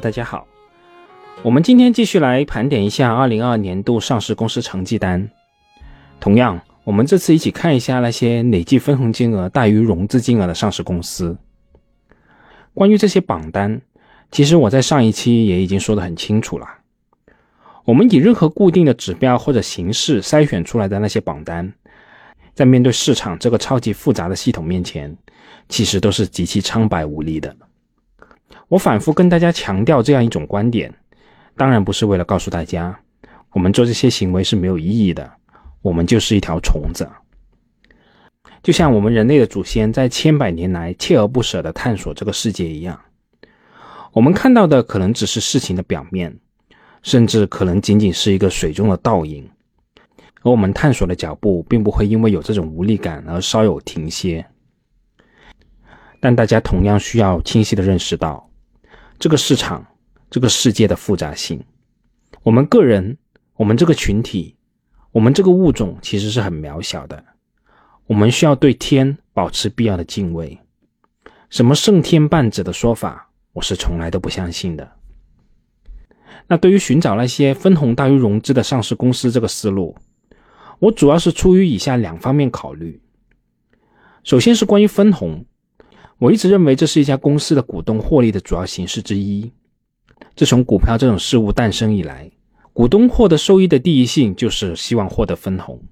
大家好，我们今天继续来盘点一下二零二二年度上市公司成绩单。同样，我们这次一起看一下那些累计分红金额大于融资金额的上市公司。关于这些榜单，其实我在上一期也已经说得很清楚了。我们以任何固定的指标或者形式筛选出来的那些榜单，在面对市场这个超级复杂的系统面前，其实都是极其苍白无力的。我反复跟大家强调这样一种观点，当然不是为了告诉大家我们做这些行为是没有意义的，我们就是一条虫子。就像我们人类的祖先在千百年来锲而不舍地探索这个世界一样，我们看到的可能只是事情的表面。甚至可能仅仅是一个水中的倒影，而我们探索的脚步并不会因为有这种无力感而稍有停歇。但大家同样需要清晰地认识到，这个市场、这个世界的复杂性。我们个人、我们这个群体、我们这个物种其实是很渺小的。我们需要对天保持必要的敬畏。什么胜天半子的说法，我是从来都不相信的。那对于寻找那些分红大于融资的上市公司这个思路，我主要是出于以下两方面考虑。首先是关于分红，我一直认为这是一家公司的股东获利的主要形式之一。自从股票这种事物诞生以来，股东获得收益的第一性就是希望获得分红，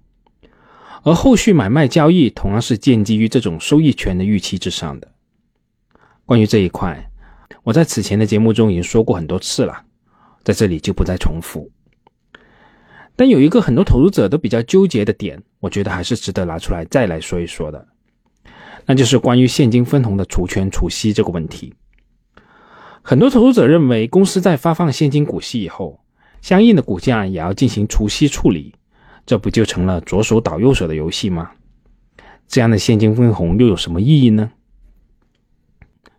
而后续买卖交易同样是建基于这种收益权的预期之上的。关于这一块，我在此前的节目中已经说过很多次了。在这里就不再重复，但有一个很多投资者都比较纠结的点，我觉得还是值得拿出来再来说一说的，那就是关于现金分红的除权除息这个问题。很多投资者认为，公司在发放现金股息以后，相应的股价也要进行除息处理，这不就成了左手倒右手的游戏吗？这样的现金分红又有什么意义呢？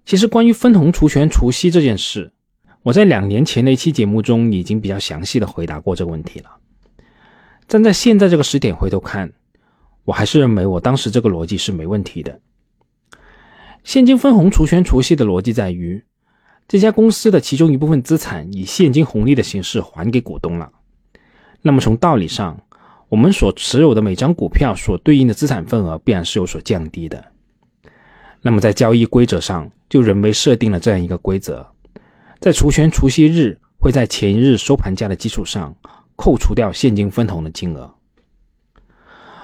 其实，关于分红除权除息这件事。我在两年前的一期节目中已经比较详细的回答过这个问题了。站在现在这个时点回头看，我还是认为我当时这个逻辑是没问题的。现金分红除权除息的逻辑在于，这家公司的其中一部分资产以现金红利的形式还给股东了，那么从道理上，我们所持有的每张股票所对应的资产份额必然是有所降低的。那么在交易规则上就人为设定了这样一个规则。在除权除息日，会在前一日收盘价的基础上扣除掉现金分红的金额。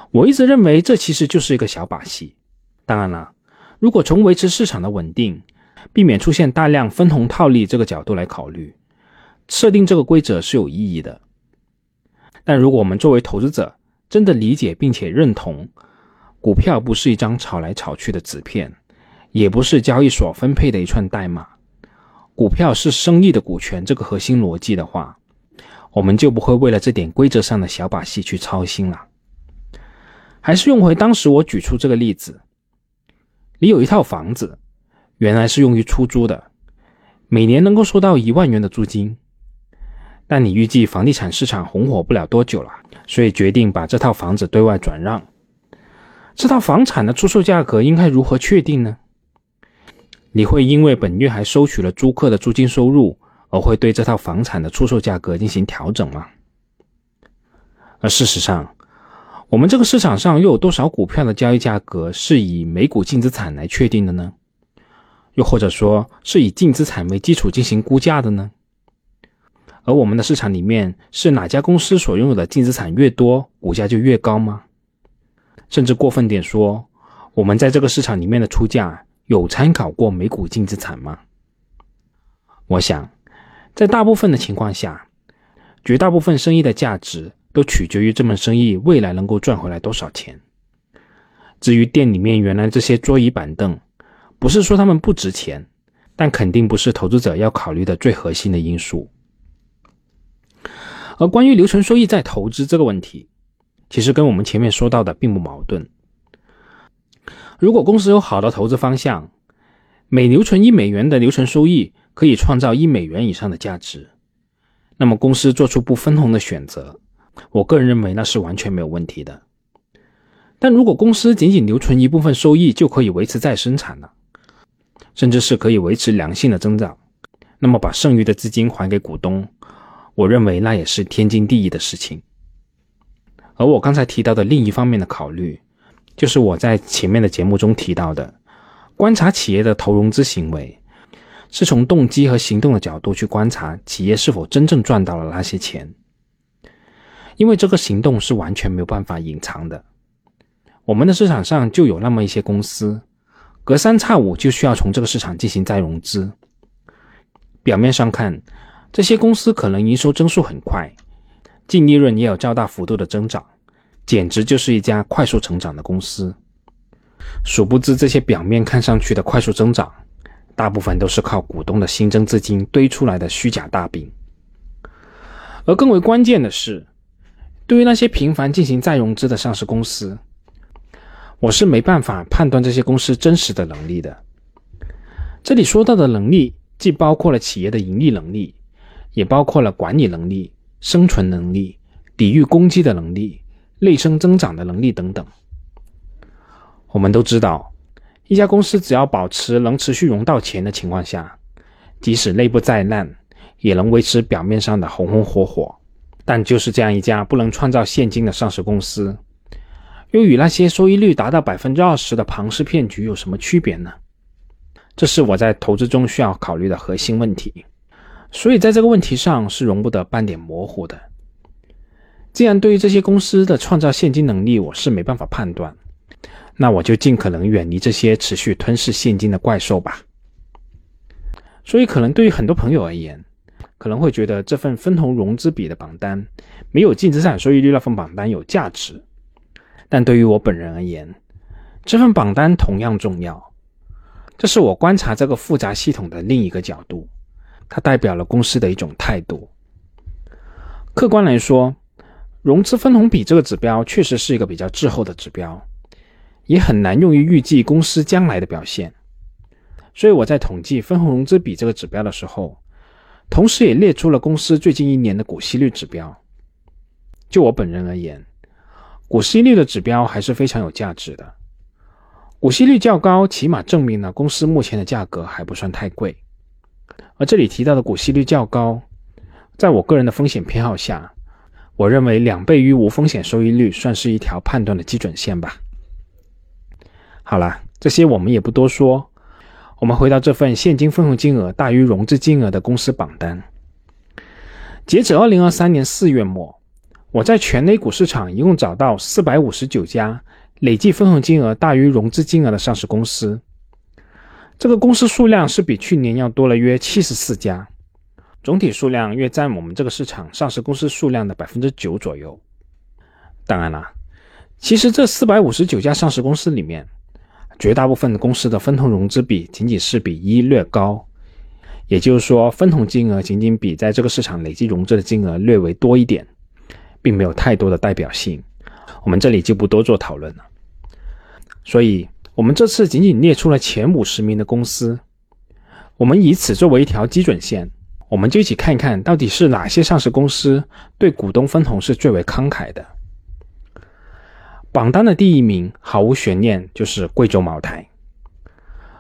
我一直认为这其实就是一个小把戏。当然了，如果从维持市场的稳定、避免出现大量分红套利这个角度来考虑，设定这个规则是有意义的。但如果我们作为投资者真的理解并且认同，股票不是一张炒来炒去的纸片，也不是交易所分配的一串代码。股票是生意的股权，这个核心逻辑的话，我们就不会为了这点规则上的小把戏去操心了。还是用回当时我举出这个例子：你有一套房子，原来是用于出租的，每年能够收到一万元的租金，但你预计房地产市场红火不了多久了，所以决定把这套房子对外转让。这套房产的出售价格应该如何确定呢？你会因为本月还收取了租客的租金收入，而会对这套房产的出售价格进行调整吗？而事实上，我们这个市场上又有多少股票的交易价格是以每股净资产来确定的呢？又或者说是以净资产为基础进行估价的呢？而我们的市场里面是哪家公司所拥有的净资产越多，股价就越高吗？甚至过分点说，我们在这个市场里面的出价。有参考过每股净资产吗？我想，在大部分的情况下，绝大部分生意的价值都取决于这门生意未来能够赚回来多少钱。至于店里面原来这些桌椅板凳，不是说他们不值钱，但肯定不是投资者要考虑的最核心的因素。而关于留存收益再投资这个问题，其实跟我们前面说到的并不矛盾。如果公司有好的投资方向，每留存一美元的留存收益可以创造一美元以上的价值，那么公司做出不分红的选择，我个人认为那是完全没有问题的。但如果公司仅仅留存一部分收益就可以维持再生产了，甚至是可以维持良性的增长，那么把剩余的资金还给股东，我认为那也是天经地义的事情。而我刚才提到的另一方面的考虑，就是我在前面的节目中提到的，观察企业的投融资行为，是从动机和行动的角度去观察企业是否真正赚到了那些钱，因为这个行动是完全没有办法隐藏的。我们的市场上就有那么一些公司，隔三差五就需要从这个市场进行再融资。表面上看，这些公司可能营收增速很快，净利润也有较大幅度的增长，简直就是一家快速成长的公司。殊不知，这些表面看上去的快速增长，大部分都是靠股东的新增资金堆出来的虚假大饼。而更为关键的是，对于那些频繁进行再融资的上市公司，我是没办法判断这些公司真实的能力的。这里说到的能力。既包括了企业的盈利能力，也包括了管理能力、生存能力、抵御攻击的能力、内生增长的能力等等。我们都知道，一家公司只要保持能持续融到钱的情况下，即使内部再烂，也能维持表面上的红红火火。但就是这样一家不能创造现金的上市公司，又与那些收益率达到百分之二十的庞氏骗局有什么区别呢？这是我在投资中需要考虑的核心问题，所以在这个问题上是容不得半点模糊的。既然对于这些公司的创造现金能力我是没办法判断，那我就尽可能远离这些持续吞噬现金的怪兽吧。所以，可能对于很多朋友而言，可能会觉得这份分红融资比的榜单没有净资产收益率那份榜单有价值，但对于我本人而言，这份榜单同样重要。这是我观察这个复杂系统的另一个角度，它代表了公司的一种态度。客观来说，融资分红比这个指标确实是一个比较滞后的指标，也很难用于预计公司将来的表现。所以我在统计分红融资比这个指标的时候，同时也列出了公司最近一年的股息率指标。就我本人而言，股息率的指标还是非常有价值的。股息率较高，起码证明了公司目前的价格还不算太贵。而这里提到的股息率较高，在我个人的风险偏好下，我认为两倍于无风险收益率算是一条判断的基准线吧。好了，这些我们也不多说，我们回到这份现金分红金额大于融资金额的公司榜单。截止二零二三年四月末，我在全 A 股市场一共找到四百五十九家。累计分红金额大于融资金额的上市公司，这个公司数量是比去年要多了约七十四家，总体数量约占我们这个市场上市公司数量的百分之九左右。当然了，其实这四百五十九家上市公司里面，绝大部分公司的分红融资比仅仅是比一略高，也就是说，分红金额仅仅比在这个市场累计融资的金额略微多一点，并没有太多的代表性。我们这里就不多做讨论了。所以，我们这次仅仅列出了前五十名的公司，我们以此作为一条基准线，我们就一起看一看到底是哪些上市公司对股东分红是最为慷慨的。榜单的第一名毫无悬念就是贵州茅台。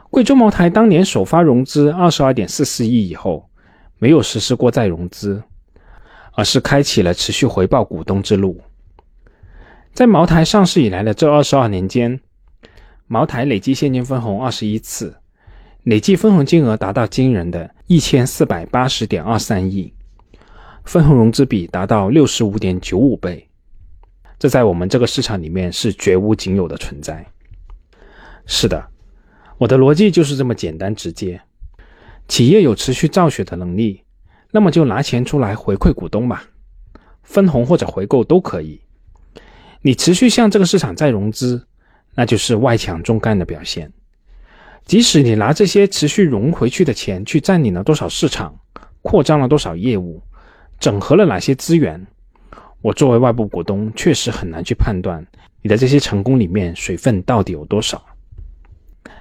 贵州茅台当年首发融资二十二点四四亿以后，没有实施过再融资，而是开启了持续回报股东之路。在茅台上市以来的这二十二年间，茅台累计现金分红二十一次，累计分红金额达到惊人的一千四百八十点二三亿，分红融资比达到六十五点九五倍，这在我们这个市场里面是绝无仅有的存在。是的，我的逻辑就是这么简单直接。企业有持续造血的能力，那么就拿钱出来回馈股东吧，分红或者回购都可以。你持续向这个市场再融资。那就是外强中干的表现。即使你拿这些持续融回去的钱去占领了多少市场，扩张了多少业务，整合了哪些资源，我作为外部股东确实很难去判断你的这些成功里面水分到底有多少。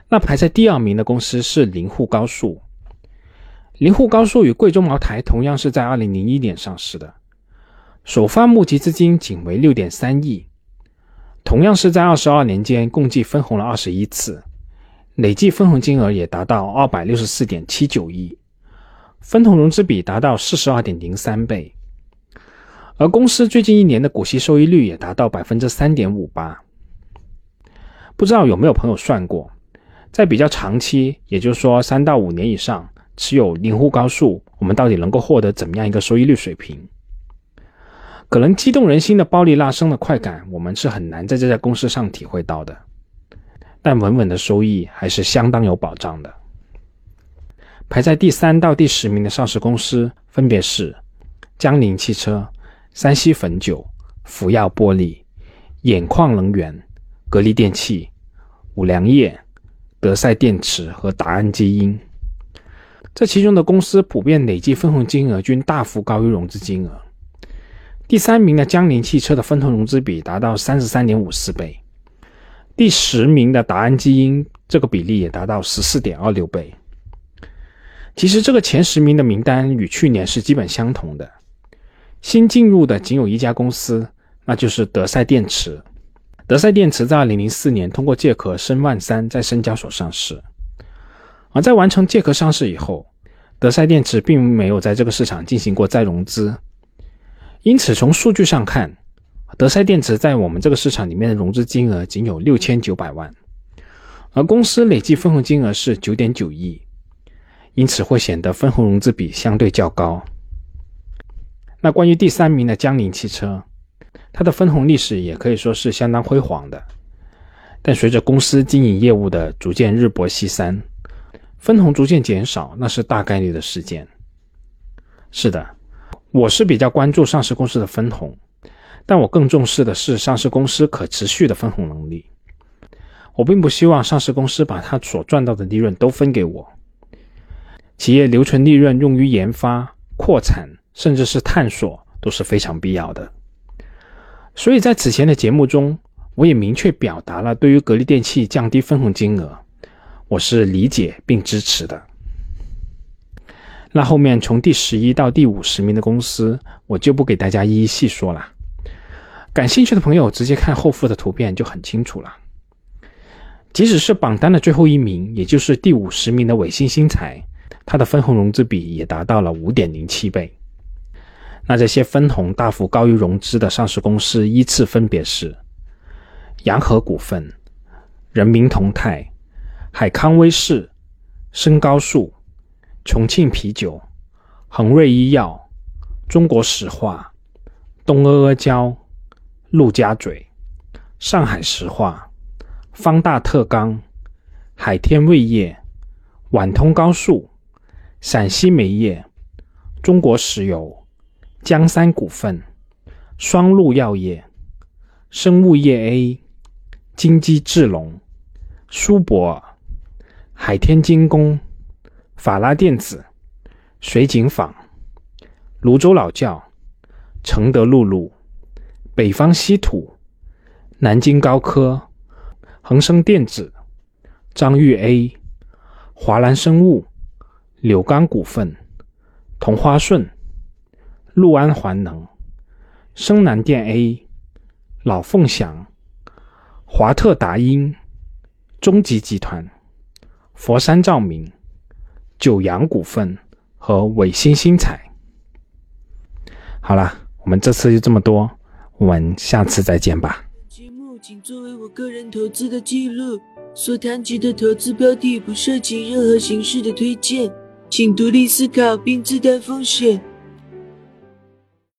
那排在第二名的公司是林沪高速。林沪高速与贵州茅台同样是在二零零一年上市的，首发募集资金仅为六点三亿。同样是在二十二年间，共计分红了二十一次，累计分红金额也达到二百六十四点七九亿，分红融资比达到四十二点零三倍，而公司最近一年的股息收益率也达到百分之三点五八。不知道有没有朋友算过，在比较长期，也就是说三到五年以上持有灵户高速，我们到底能够获得怎么样一个收益率水平？可能激动人心的暴利拉升的快感，我们是很难在这家公司上体会到的，但稳稳的收益还是相当有保障的。排在第三到第十名的上市公司分别是江铃汽车、山西汾酒、福耀玻璃、眼矿能源。格力电器、五粮液、德赛电池和达安基因，这其中的公司普遍累计分红金额均大幅高于融资金额。第三名的江铃汽车的分红融资比达到三十三点五四倍，第十名的达安基因这个比例也达到十四点二六倍。其实这个前十名的名单与去年是基本相同的，新进入的仅有一家公司，那就是德赛电池。德赛电池在二零零四年通过借壳申万三在深交所上市，而在完成借壳上市以后，德赛电池并没有在这个市场进行过再融资，因此从数据上看，德赛电池在我们这个市场里面的融资金额仅有六千九百万，而公司累计分红金额是九点九亿，因此会显得分红融资比相对较高。那关于第三名的江铃汽车。它的分红历史也可以说是相当辉煌的，但随着公司经营业务的逐渐日薄西山，分红逐渐减少，那是大概率的事件。是的，我是比较关注上市公司的分红，但我更重视的是上市公司可持续的分红能力。我并不希望上市公司把它所赚到的利润都分给我。企业留存利润用于研发、扩产，甚至是探索，都是非常必要的。所以在此前的节目中，我也明确表达了对于格力电器降低分红金额，我是理解并支持的。那后面从第十一到第五十名的公司，我就不给大家一一细说了。感兴趣的朋友直接看后附的图片就很清楚了。即使是榜单的最后一名，也就是第五十名的伟星新材，它的分红融资比也达到了五点零七倍。那这些分红大幅高于融资的上市公司依次分别是：洋河股份、人民同泰、海康威视、深高速、重庆啤酒、恒瑞医药、中国石化、东阿阿胶、陆家嘴、上海石化、方大特钢、海天味业、皖通高速、陕西煤业、中国石油。江山股份、双鹿药业、生物业 A、金鸡智龙、舒博尔、海天精工、法拉电子、水井坊、泸州老窖、承德露露、北方稀土、南京高科、恒生电子、张裕 A、华南生物、柳钢股份、同花顺。陆安环能、深南电 A、老凤祥、华特达英、中集集团、佛山照明、九阳股份和伟星新材。好了，我们这次就这么多，我们下次再见吧。节目仅作为我个人投资的记录，所谈及的投资标的不涉及任何形式的推荐，请独立思考并自担风险。